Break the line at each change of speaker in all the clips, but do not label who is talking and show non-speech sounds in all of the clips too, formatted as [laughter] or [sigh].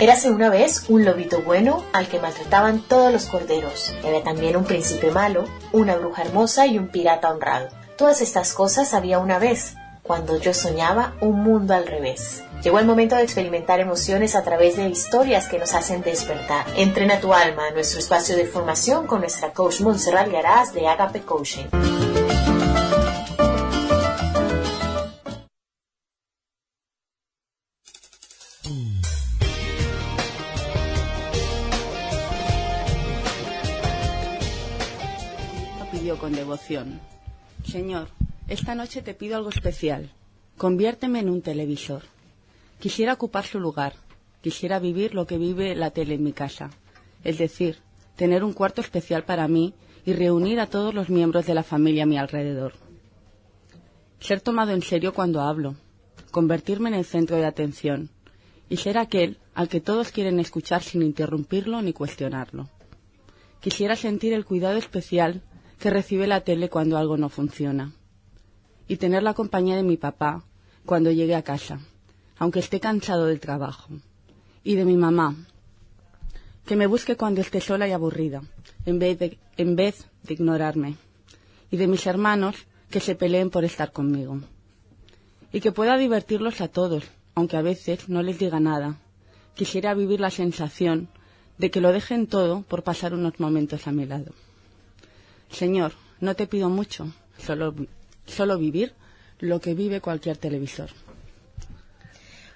Érase una vez un lobito bueno al que maltrataban todos los corderos. Era también un príncipe malo, una bruja hermosa y un pirata honrado. Todas estas cosas había una vez, cuando yo soñaba un mundo al revés. Llegó el momento de experimentar emociones a través de historias que nos hacen despertar. Entrena tu alma, nuestro espacio de formación con nuestra coach Montserrat Garaz de Agape Coaching.
Con devoción. Señor, esta noche te pido algo especial. Conviérteme en un televisor. Quisiera ocupar su lugar. Quisiera vivir lo que vive la tele en mi casa. Es decir, tener un cuarto especial para mí y reunir a todos los miembros de la familia a mi alrededor. Ser tomado en serio cuando hablo. Convertirme en el centro de atención. Y ser aquel al que todos quieren escuchar sin interrumpirlo ni cuestionarlo. Quisiera sentir el cuidado especial que recibe la tele cuando algo no funciona. Y tener la compañía de mi papá cuando llegue a casa, aunque esté cansado del trabajo. Y de mi mamá, que me busque cuando esté sola y aburrida, en vez de, en vez de ignorarme. Y de mis hermanos, que se peleen por estar conmigo. Y que pueda divertirlos a todos, aunque a veces no les diga nada. Quisiera vivir la sensación de que lo dejen todo por pasar unos momentos a mi lado. Señor, no te pido mucho, solo, solo vivir lo que vive cualquier televisor.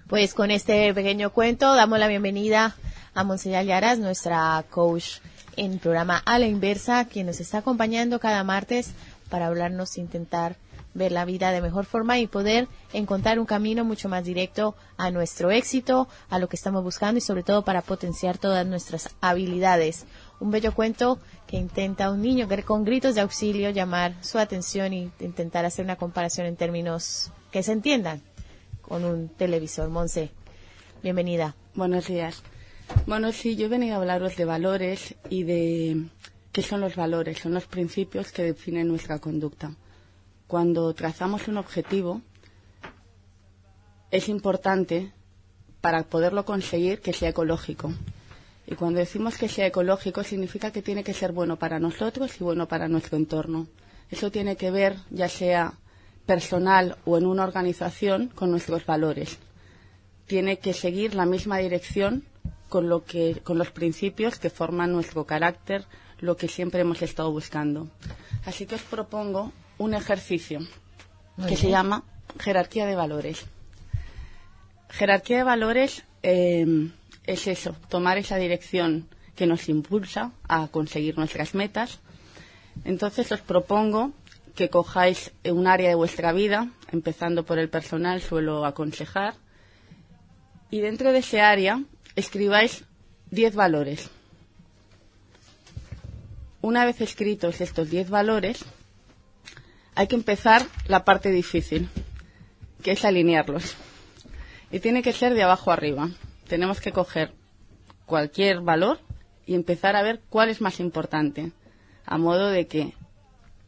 Pues con este pequeño cuento damos la bienvenida a Monseñor Yaras, nuestra coach en programa A la Inversa, quien nos está acompañando cada martes para hablarnos, intentar ver la vida de mejor forma y poder encontrar un camino mucho más directo a nuestro éxito, a lo que estamos buscando y sobre todo para potenciar todas nuestras habilidades. Un bello cuento que intenta un niño con gritos de auxilio llamar su atención e intentar hacer una comparación en términos que se entiendan con un televisor. Monse, bienvenida.
Buenos días. Bueno, sí, yo he venido a hablaros de valores y de qué son los valores, son los principios que definen nuestra conducta cuando trazamos un objetivo, es importante para poderlo conseguir que sea ecológico. Y cuando decimos que sea ecológico significa que tiene que ser bueno para nosotros y bueno para nuestro entorno. Eso tiene que ver, ya sea personal o en una organización, con nuestros valores. Tiene que seguir la misma dirección con, lo que, con los principios que forman nuestro carácter, lo que siempre hemos estado buscando. Así que os propongo un ejercicio que se llama jerarquía de valores. Jerarquía de valores eh, es eso, tomar esa dirección que nos impulsa a conseguir nuestras metas. Entonces os propongo que cojáis un área de vuestra vida, empezando por el personal, suelo aconsejar, y dentro de ese área escribáis 10 valores. Una vez escritos estos 10 valores, hay que empezar la parte difícil, que es alinearlos. Y tiene que ser de abajo arriba. Tenemos que coger cualquier valor y empezar a ver cuál es más importante, a modo de que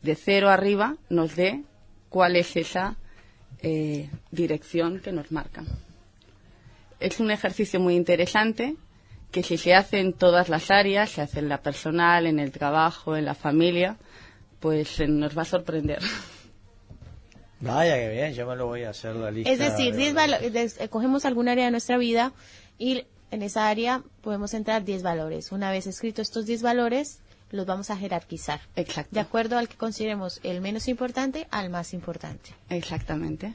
de cero arriba nos dé cuál es esa eh, dirección que nos marca. Es un ejercicio muy interesante que si se hace en todas las áreas, se hace en la personal, en el trabajo, en la familia, pues eh, nos va a sorprender.
Vaya que bien, yo me lo voy a hacer la lista.
Es decir, eh, cogemos algún área de nuestra vida y en esa área podemos entrar 10 valores. Una vez escritos estos 10 valores, los vamos a jerarquizar.
Exacto.
De acuerdo al que consideremos el menos importante al más importante.
Exactamente.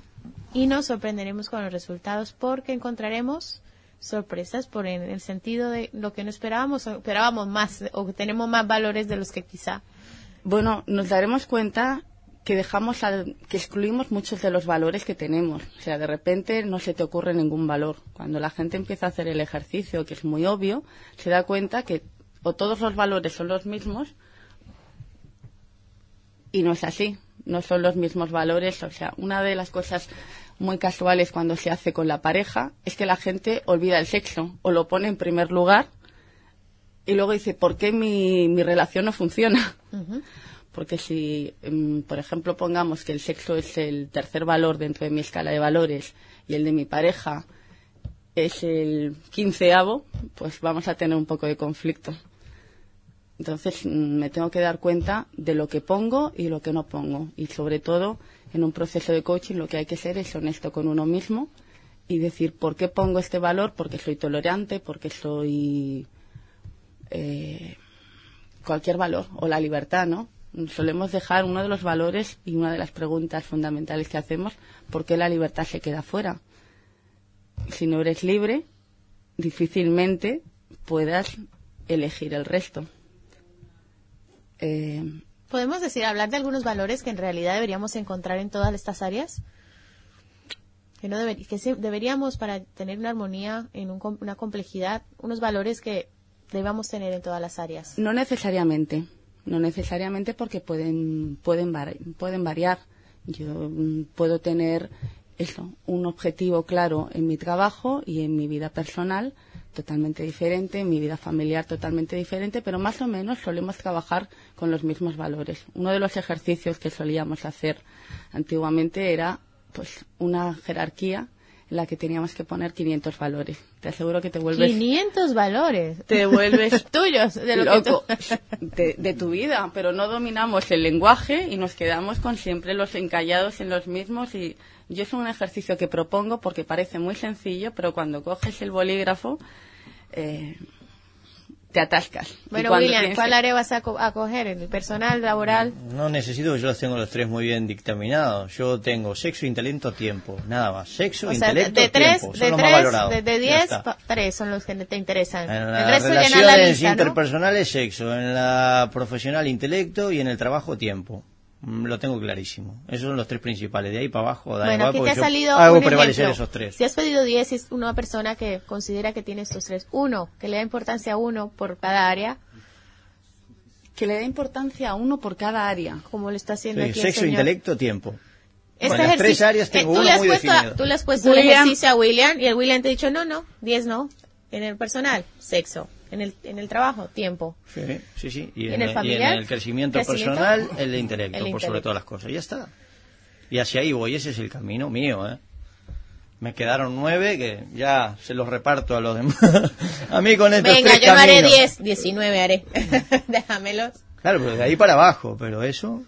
Y nos sorprenderemos con los resultados porque encontraremos sorpresas por en el sentido de lo que no esperábamos, o esperábamos más o tenemos más valores de los que quizá
bueno, nos daremos cuenta que dejamos que excluimos muchos de los valores que tenemos. O sea, de repente no se te ocurre ningún valor. Cuando la gente empieza a hacer el ejercicio, que es muy obvio, se da cuenta que o todos los valores son los mismos y no es así. No son los mismos valores. O sea, una de las cosas muy casuales cuando se hace con la pareja es que la gente olvida el sexo o lo pone en primer lugar y luego dice, ¿por qué mi, mi relación no funciona? Porque si, em, por ejemplo, pongamos que el sexo es el tercer valor dentro de mi escala de valores y el de mi pareja es el quinceavo, pues vamos a tener un poco de conflicto. Entonces mm, me tengo que dar cuenta de lo que pongo y lo que no pongo. Y sobre todo, en un proceso de coaching lo que hay que ser es honesto con uno mismo y decir por qué pongo este valor, porque soy tolerante, porque soy eh, cualquier valor o la libertad, ¿no? Solemos dejar uno de los valores y una de las preguntas fundamentales que hacemos, ¿por qué la libertad se queda fuera? Si no eres libre, difícilmente puedas elegir el resto. Eh,
¿Podemos decir, hablar de algunos valores que en realidad deberíamos encontrar en todas estas áreas? Que, no deber- que deberíamos, para tener una armonía, en un una complejidad, unos valores que debamos tener en todas las áreas.
No necesariamente, no necesariamente porque pueden pueden pueden variar. Yo mm, puedo tener eso, un objetivo claro en mi trabajo y en mi vida personal totalmente diferente, en mi vida familiar totalmente diferente, pero más o menos solemos trabajar con los mismos valores. Uno de los ejercicios que solíamos hacer antiguamente era pues una jerarquía la que teníamos que poner 500 valores. Te aseguro que te vuelves
500 valores.
te vuelves [laughs]
tuyos, de lo que
loco
tú- [laughs]
de, de tu vida, pero no dominamos el lenguaje y nos quedamos con siempre los encallados en los mismos y yo es un ejercicio que propongo porque parece muy sencillo, pero cuando coges el bolígrafo eh, te atascas.
Bueno, William, ¿cuál
que-
área vas a, co- a coger? ¿El personal, laboral?
No necesito que yo los tengo los tres muy bien dictaminados. Yo tengo sexo, intelecto, tiempo. Nada más. Sexo,
O sea,
intelecto,
de tres,
tiempo. Son
de
los más
tres,
valorados.
de, diez, tres son los que te interesan.
En
El
las
resto la
relaciones
¿no?
interpersonales, sexo. En la profesional, intelecto. Y en el trabajo, tiempo. Mm, Lo tengo clarísimo. Esos son los tres principales. De ahí para abajo, de ahí
Bueno,
abajo,
aquí te ha salido
hago
un
prevalecer
ejemplo.
esos tres.
Si has pedido 10 y es una persona que considera que tiene estos tres, uno, que le da importancia a uno por cada área,
que le da importancia a uno por cada área.
como lo está haciendo
Sí,
aquí el
sexo,
señor.
intelecto, tiempo.
Este
En las tres áreas tengo
eh, tú
uno
le has
muy
puesto,
definido.
Tú le has puesto el
William.
ejercicio a William y el William te ha dicho, no, no, 10 no. En el personal, sexo. En el, en el trabajo, tiempo.
Sí, sí, sí. Y
¿En
en,
el
y
familiar?
en el crecimiento,
¿Crecimiento?
personal, el intelecto,
El
por
intelecto.
sobre todas las cosas. Y ya está. Y hacia ahí voy, ese es el camino mío, ¿eh? Me quedaron nueve que ya se los reparto a los demás. [laughs] a mí con estos
Venga,
tres
yo haré. 10, 19 haré. [laughs] Déjamelos.
Claro, pero de ahí para abajo, pero eso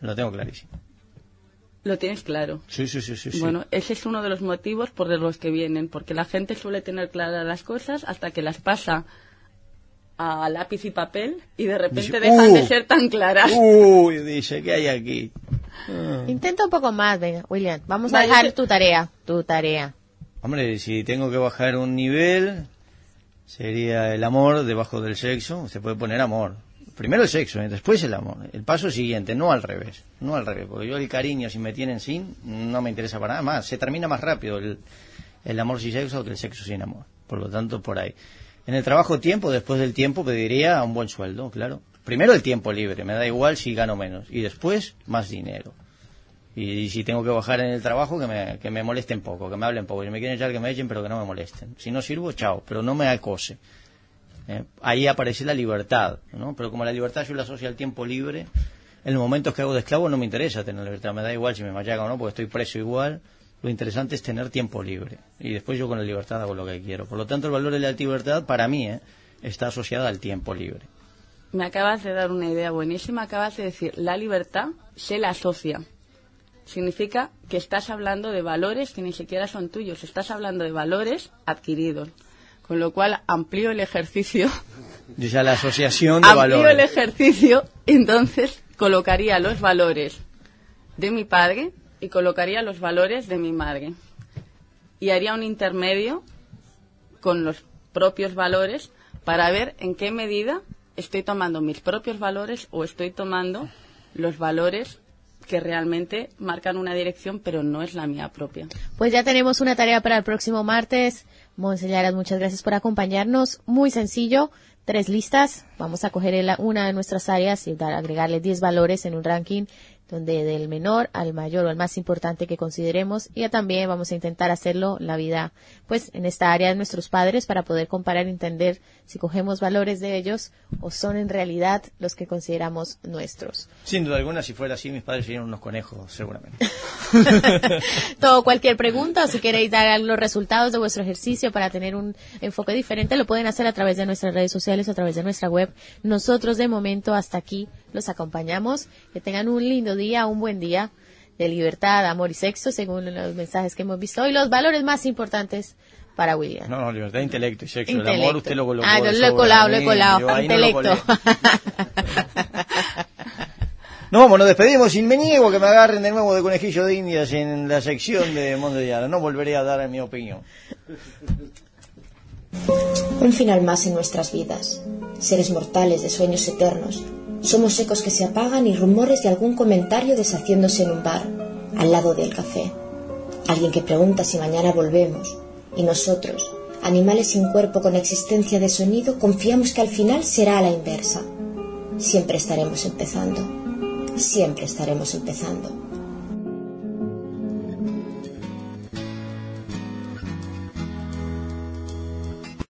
lo tengo clarísimo.
Lo tienes claro.
Sí, sí, sí, sí.
Bueno, ese es uno de los motivos por los que vienen, porque la gente suele tener claras las cosas hasta que las pasa a lápiz y papel y de repente
Dice,
dejan
"Uh".
de ser tan claras.
Uy, dice, ¿qué hay aquí? Ah.
Intenta un poco más, venga, William. Vamos
Vale,
a dejar tu tarea, tu tarea.
Hombre, si tengo que bajar un nivel, sería el amor debajo del sexo. Se puede poner amor. Primero el sexo, ¿eh? después el amor. El paso siguiente, no al revés. No al revés, porque yo el cariño, si me tienen sin, no me interesa para nada más. Se termina más rápido el, el amor sin sexo que el sexo sin amor. Por lo tanto, por ahí. En el trabajo tiempo, después del tiempo, pediría un buen sueldo, claro. Primero el tiempo libre, me da igual si gano menos. Y después, más dinero. Y, si tengo que bajar en el trabajo, que me, que me molesten poco, que me hablen poco. Si me quieren echar, que me echen, pero que no me molesten. Si no sirvo, chao, pero no me acose. Eh, ahí aparece la libertad, ¿no? Pero como la libertad yo la asocio al tiempo libre, en los momentos que hago de esclavo no me interesa tener libertad, me da igual si me machacan o no, porque estoy preso igual. Lo interesante es tener tiempo libre. Y después yo con la libertad hago lo que quiero. Por lo tanto, el valor de la libertad, para mí, ¿eh? está asociada al tiempo libre.
Me acabas de dar una idea buenísima. Acabas de decir, la libertad se la asocia. Significa que estás hablando de valores que ni siquiera son tuyos. Estás hablando de valores adquiridos. Con lo cual amplío el ejercicio.
Yo ya la asociación de
amplío el ejercicio. Entonces colocaría los valores de mi padre y colocaría los valores de mi madre. Y haría un intermedio con los propios valores para ver en qué medida estoy tomando mis propios valores o estoy tomando los valores que realmente marcan una dirección, pero no es la mía propia.
Pues ya tenemos una tarea para el próximo martes. Monseñaras, muchas gracias por acompañarnos. Muy sencillo, tres listas. Vamos a coger una de nuestras áreas y agregarle 10 valores en un ranking donde del menor al mayor o al más importante que consideremos y también vamos a intentar hacerlo la vida pues en esta área de nuestros padres para poder comparar y entender si cogemos valores de ellos o son en realidad los que consideramos nuestros.
Sin duda alguna, si fuera así, mis padres serían unos conejos, seguramente. [laughs]
Todo, cualquier pregunta o si queréis dar los resultados de vuestro ejercicio para tener un enfoque diferente, lo pueden hacer a través de nuestras redes sociales, a través de nuestra web. Nosotros de momento hasta aquí los acompañamos. Que tengan un lindo día, un buen día de libertad, amor y sexo, según los mensajes que hemos visto hoy, los valores más importantes para William.
No, no, libertad, intelecto y sexo. El amor usted lo colocó.
Ah, yo lo he colado, lo he colado. intelecto. [laughs]
No, vamos, nos despedimos sin me niego que me agarren de nuevo de conejillo de indias en la sección de Monte No volveré a dar mi opinión.
Un final más en nuestras vidas. Seres mortales de sueños eternos. Somos ecos que se apagan y rumores de algún comentario deshaciéndose en un bar, al lado del café. Alguien que pregunta si mañana volvemos y nosotros, animales sin cuerpo con existencia de sonido, confiamos que al final será a la inversa. Siempre estaremos empezando. Siempre estaremos empezando.